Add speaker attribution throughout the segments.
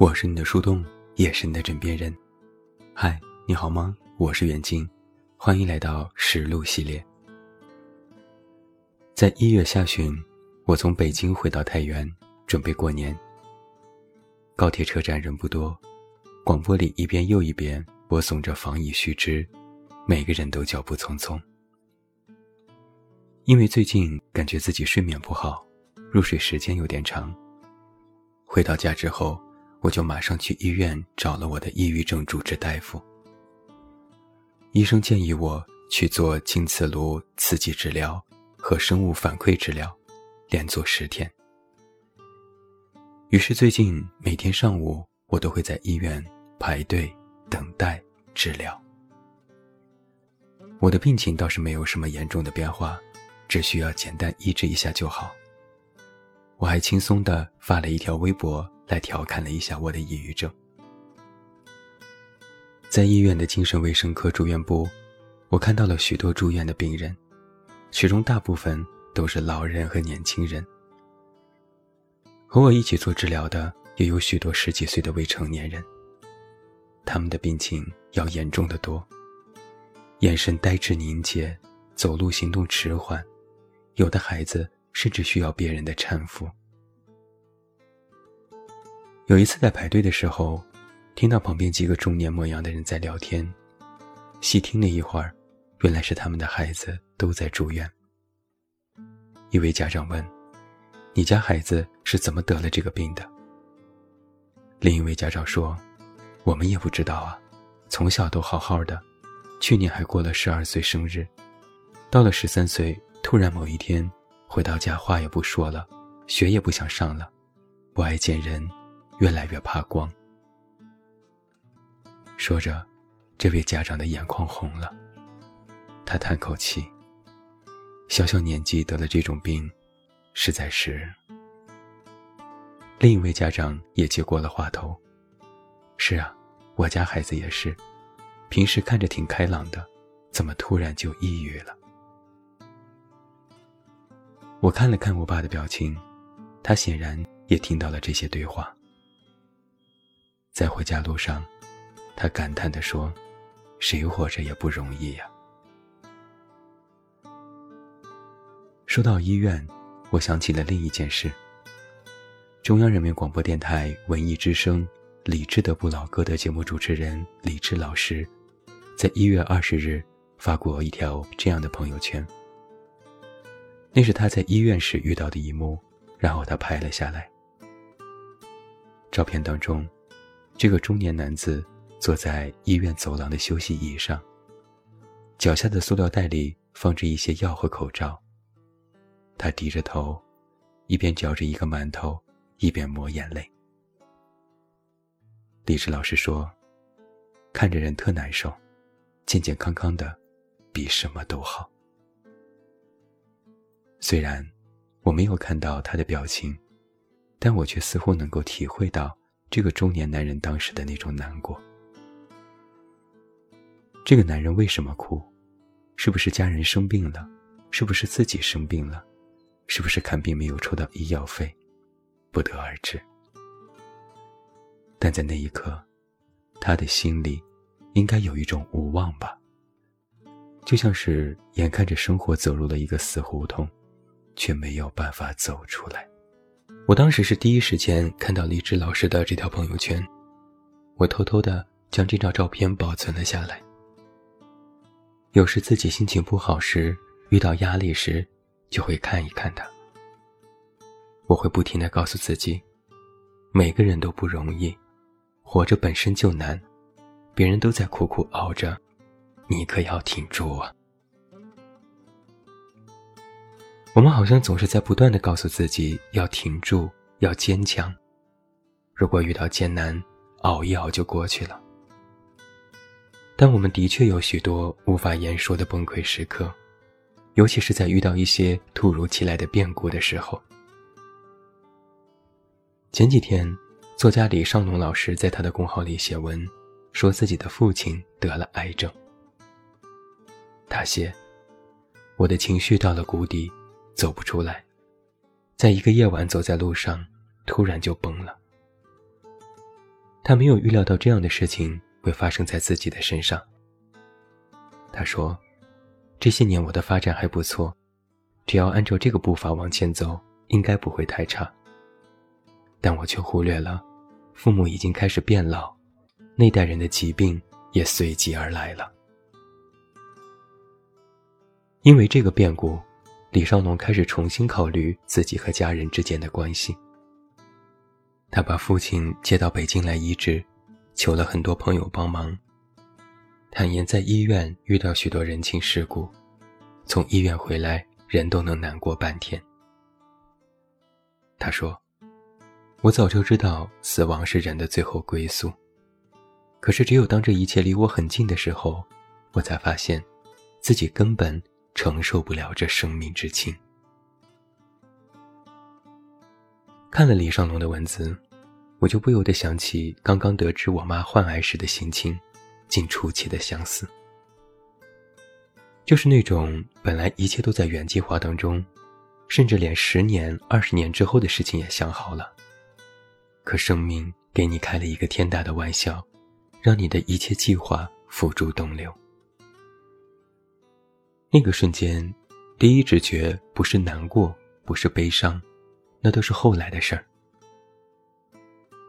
Speaker 1: 我是你的树洞，也是你的枕边人。嗨，你好吗？我是袁静，欢迎来到实录系列。在一月下旬，我从北京回到太原，准备过年。高铁车站人不多，广播里一遍又一遍播送着防疫须知，每个人都脚步匆匆。因为最近感觉自己睡眠不好，入睡时间有点长。回到家之后。我就马上去医院找了我的抑郁症主治大夫。医生建议我去做经磁炉刺激治疗和生物反馈治疗，连做十天。于是最近每天上午我都会在医院排队等待治疗。我的病情倒是没有什么严重的变化，只需要简单医治一下就好。我还轻松地发了一条微博。来调侃了一下我的抑郁症。在医院的精神卫生科住院部，我看到了许多住院的病人，其中大部分都是老人和年轻人。和我一起做治疗的也有许多十几岁的未成年人，他们的病情要严重的多，眼神呆滞凝结，走路行动迟缓，有的孩子甚至需要别人的搀扶。有一次在排队的时候，听到旁边几个中年模样的人在聊天，细听了一会儿，原来是他们的孩子都在住院。一位家长问：“你家孩子是怎么得了这个病的？”另一位家长说：“我们也不知道啊，从小都好好的，去年还过了十二岁生日，到了十三岁，突然某一天回到家，话也不说了，学也不想上了，不爱见人。”越来越怕光。说着，这位家长的眼眶红了。他叹口气：“小小年纪得了这种病，实在是……”另一位家长也接过了话头：“是啊，我家孩子也是，平时看着挺开朗的，怎么突然就抑郁了？”我看了看我爸的表情，他显然也听到了这些对话。在回家路上，他感叹地说：“谁活着也不容易呀。”说到医院，我想起了另一件事。中央人民广播电台文艺之声《理智的不老歌》的节目主持人李志老师，在一月二十日发过一条这样的朋友圈。那是他在医院时遇到的一幕，然后他拍了下来。照片当中。这个中年男子坐在医院走廊的休息椅上，脚下的塑料袋里放着一些药和口罩。他低着头，一边嚼着一个馒头，一边抹眼泪。李志老师说：“看着人特难受，健健康康的，比什么都好。”虽然我没有看到他的表情，但我却似乎能够体会到。这个中年男人当时的那种难过。这个男人为什么哭？是不是家人生病了？是不是自己生病了？是不是看病没有抽到医药费？不得而知。但在那一刻，他的心里应该有一种无望吧，就像是眼看着生活走入了一个死胡同，却没有办法走出来。我当时是第一时间看到李志老师的这条朋友圈，我偷偷的将这张照片保存了下来。有时自己心情不好时，遇到压力时，就会看一看他。我会不停的告诉自己，每个人都不容易，活着本身就难，别人都在苦苦熬着，你可要挺住啊！我们好像总是在不断的告诉自己要挺住，要坚强。如果遇到艰难，熬一熬就过去了。但我们的确有许多无法言说的崩溃时刻，尤其是在遇到一些突如其来的变故的时候。前几天，作家李尚龙老师在他的公号里写文，说自己的父亲得了癌症。他写：“我的情绪到了谷底。”走不出来，在一个夜晚走在路上，突然就崩了。他没有预料到这样的事情会发生在自己的身上。他说：“这些年我的发展还不错，只要按照这个步伐往前走，应该不会太差。但我却忽略了，父母已经开始变老，那代人的疾病也随即而来了。因为这个变故，李少农开始重新考虑自己和家人之间的关系。他把父亲接到北京来医治，求了很多朋友帮忙。”坦言在医院遇到许多人情世故，从医院回来人都能难过半天。他说：“我早就知道死亡是人的最后归宿，可是只有当这一切离我很近的时候，我才发现，自己根本承受不了这生命之轻。”看了李尚龙的文字，我就不由得想起刚刚得知我妈患癌时的心情。竟出奇的相似，就是那种本来一切都在原计划当中，甚至连十年、二十年之后的事情也想好了，可生命给你开了一个天大的玩笑，让你的一切计划付诸东流。那个瞬间，第一直觉不是难过，不是悲伤，那都是后来的事儿。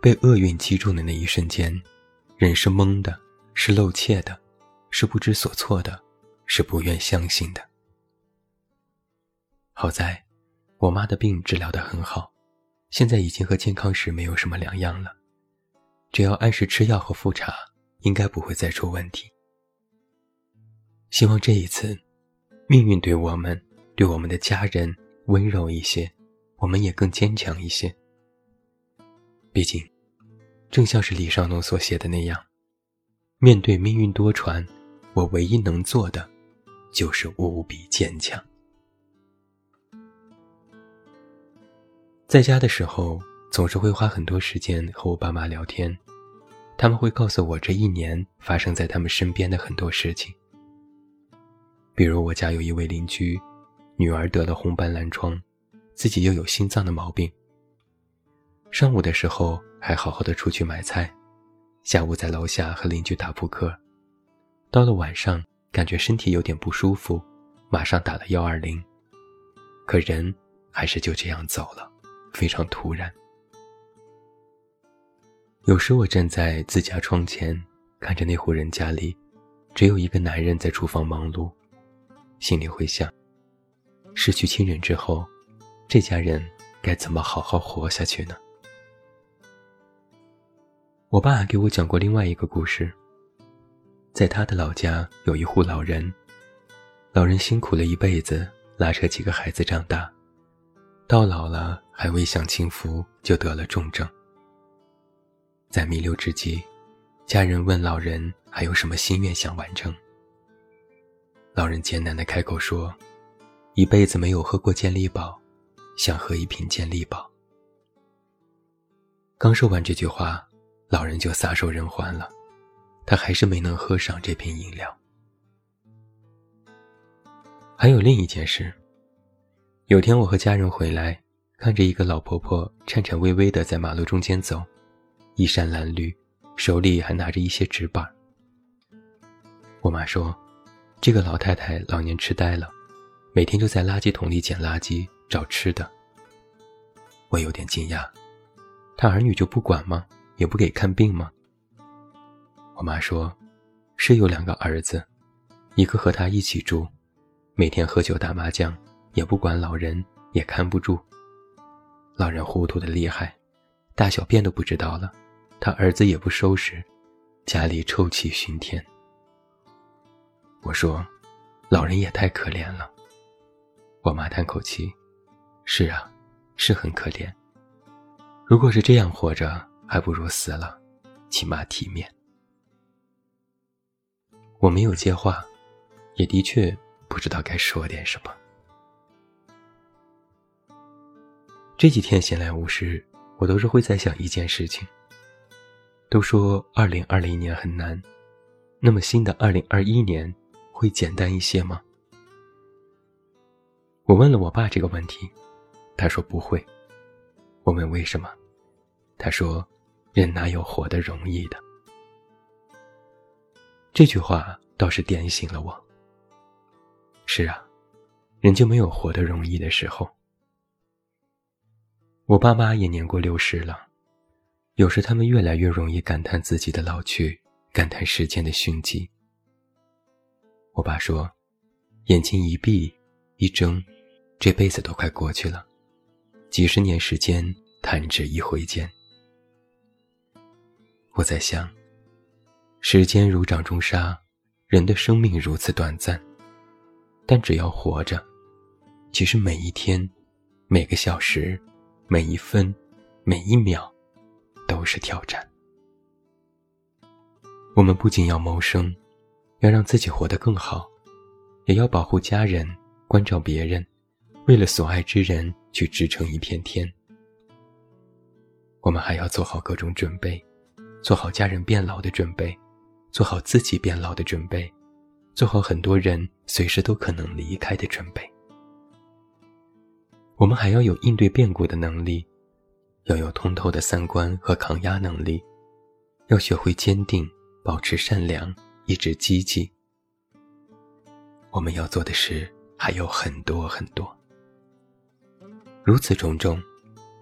Speaker 1: 被厄运击中的那一瞬间，人是懵的。是露怯的，是不知所措的，是不愿相信的。好在，我妈的病治疗得很好，现在已经和健康时没有什么两样了。只要按时吃药和复查，应该不会再出问题。希望这一次，命运对我们、对我们的家人温柔一些，我们也更坚强一些。毕竟，正像是李少龙所写的那样。面对命运多舛，我唯一能做的，就是无比坚强。在家的时候，总是会花很多时间和我爸妈聊天，他们会告诉我这一年发生在他们身边的很多事情。比如我家有一位邻居，女儿得了红斑狼疮，自己又有心脏的毛病。上午的时候还好好的出去买菜。下午在楼下和邻居打扑克，到了晚上感觉身体有点不舒服，马上打了幺二零，可人还是就这样走了，非常突然。有时我站在自家窗前，看着那户人家里，只有一个男人在厨房忙碌，心里会想：失去亲人之后，这家人该怎么好好活下去呢？我爸给我讲过另外一个故事。在他的老家有一户老人，老人辛苦了一辈子，拉扯几个孩子长大，到老了还未享清福，就得了重症。在弥留之际，家人问老人还有什么心愿想完成。老人艰难地开口说：“一辈子没有喝过健力宝，想喝一瓶健力宝。”刚说完这句话。老人就撒手人寰了，他还是没能喝上这瓶饮料。还有另一件事，有天我和家人回来，看着一个老婆婆颤颤巍巍地在马路中间走，衣衫褴褛，手里还拿着一些纸板。我妈说，这个老太太老年痴呆了，每天就在垃圾桶里捡垃圾找吃的。我有点惊讶，她儿女就不管吗？也不给看病吗？我妈说，是有两个儿子，一个和她一起住，每天喝酒打麻将，也不管老人，也看不住。老人糊涂的厉害，大小便都不知道了，他儿子也不收拾，家里臭气熏天。我说，老人也太可怜了。我妈叹口气，是啊，是很可怜。如果是这样活着。还不如死了，起码体面。我没有接话，也的确不知道该说点什么。这几天闲来无事，我都是会在想一件事情。都说二零二零年很难，那么新的二零二一年会简单一些吗？我问了我爸这个问题，他说不会。我问为什么，他说。人哪有活得容易的？这句话倒是点醒了我。是啊，人就没有活得容易的时候。我爸妈也年过六十了，有时他们越来越容易感叹自己的老去，感叹时间的迅疾。我爸说：“眼睛一闭一睁，这辈子都快过去了，几十年时间弹指一挥间。”我在想，时间如掌中沙，人的生命如此短暂，但只要活着，其实每一天，每个小时。每一分，每一秒，都是挑战。我们不仅要谋生，要让自己活得更好，也要保护家人，关照别人，为了所爱之人去支撑一片天。我们还要做好各种准备，做好家人变老的准备，做好自己变老的准备，做好很多人随时都可能离开的准备。我们还要有应对变故的能力，要有通透的三观和抗压能力，要学会坚定，保持善良，一直积极。我们要做的事还有很多很多，如此种种，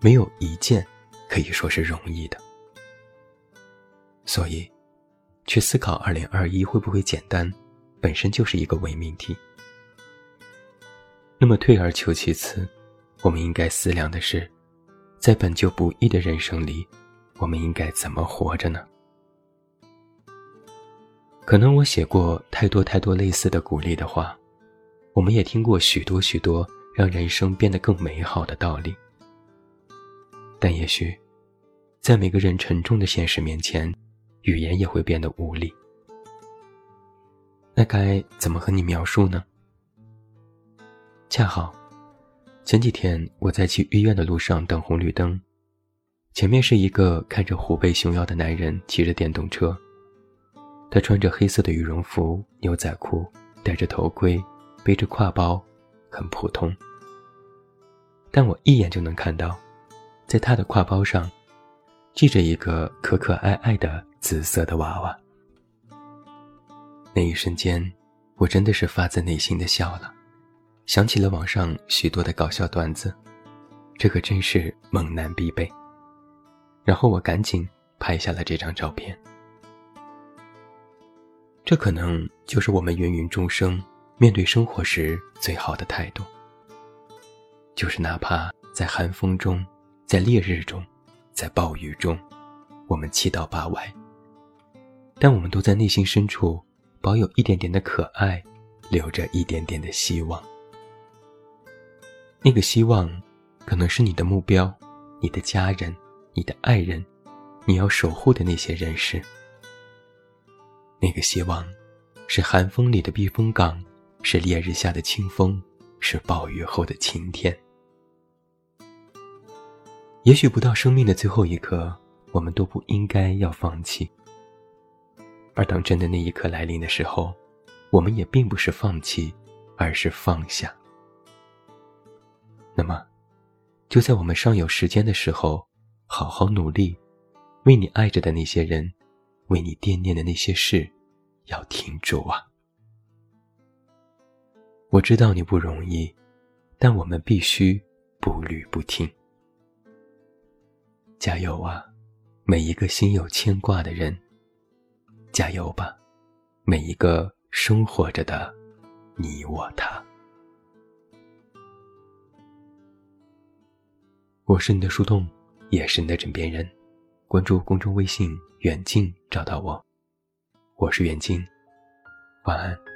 Speaker 1: 没有一件可以说是容易的。所以，去思考二零二一会不会简单，本身就是一个伪命题。那么，退而求其次。我们应该思量的是，在本就不易的人生里，我们应该怎么活着呢？可能我写过太多太多类似的鼓励的话，我们也听过许多许多让人生变得更美好的道理，但也许，在每个人沉重的现实面前，语言也会变得无力。那该怎么和你描述呢？恰好。前几天我在去医院的路上等红绿灯，前面是一个看着虎背熊腰的男人骑着电动车，他穿着黑色的羽绒服、牛仔裤，戴着头盔，背着挎包，很普通。但我一眼就能看到，在他的挎包上，系着一个可可爱爱的紫色的娃娃。那一瞬间，我真的是发自内心的笑了。想起了网上许多的搞笑段子，这可真是猛男必备。然后我赶紧拍下了这张照片。这可能就是我们芸芸众生面对生活时最好的态度，就是哪怕在寒风中，在烈日中，在暴雨中，我们七倒八歪，但我们都在内心深处保有一点点的可爱，留着一点点的希望。那个希望，可能是你的目标，你的家人，你的爱人，你要守护的那些人事。那个希望，是寒风里的避风港，是烈日下的清风，是暴雨后的晴天。也许不到生命的最后一刻，我们都不应该要放弃。而当真的那一刻来临的时候，我们也并不是放弃，而是放下。那么，就在我们尚有时间的时候，好好努力，为你爱着的那些人，为你惦念的那些事，要停住啊！我知道你不容易，但我们必须步履不停。加油啊，每一个心有牵挂的人！加油吧，每一个生活着的你我他。我是你的树洞，也是你的枕边人。关注公众微信“远近”，找到我。我是远近，晚安。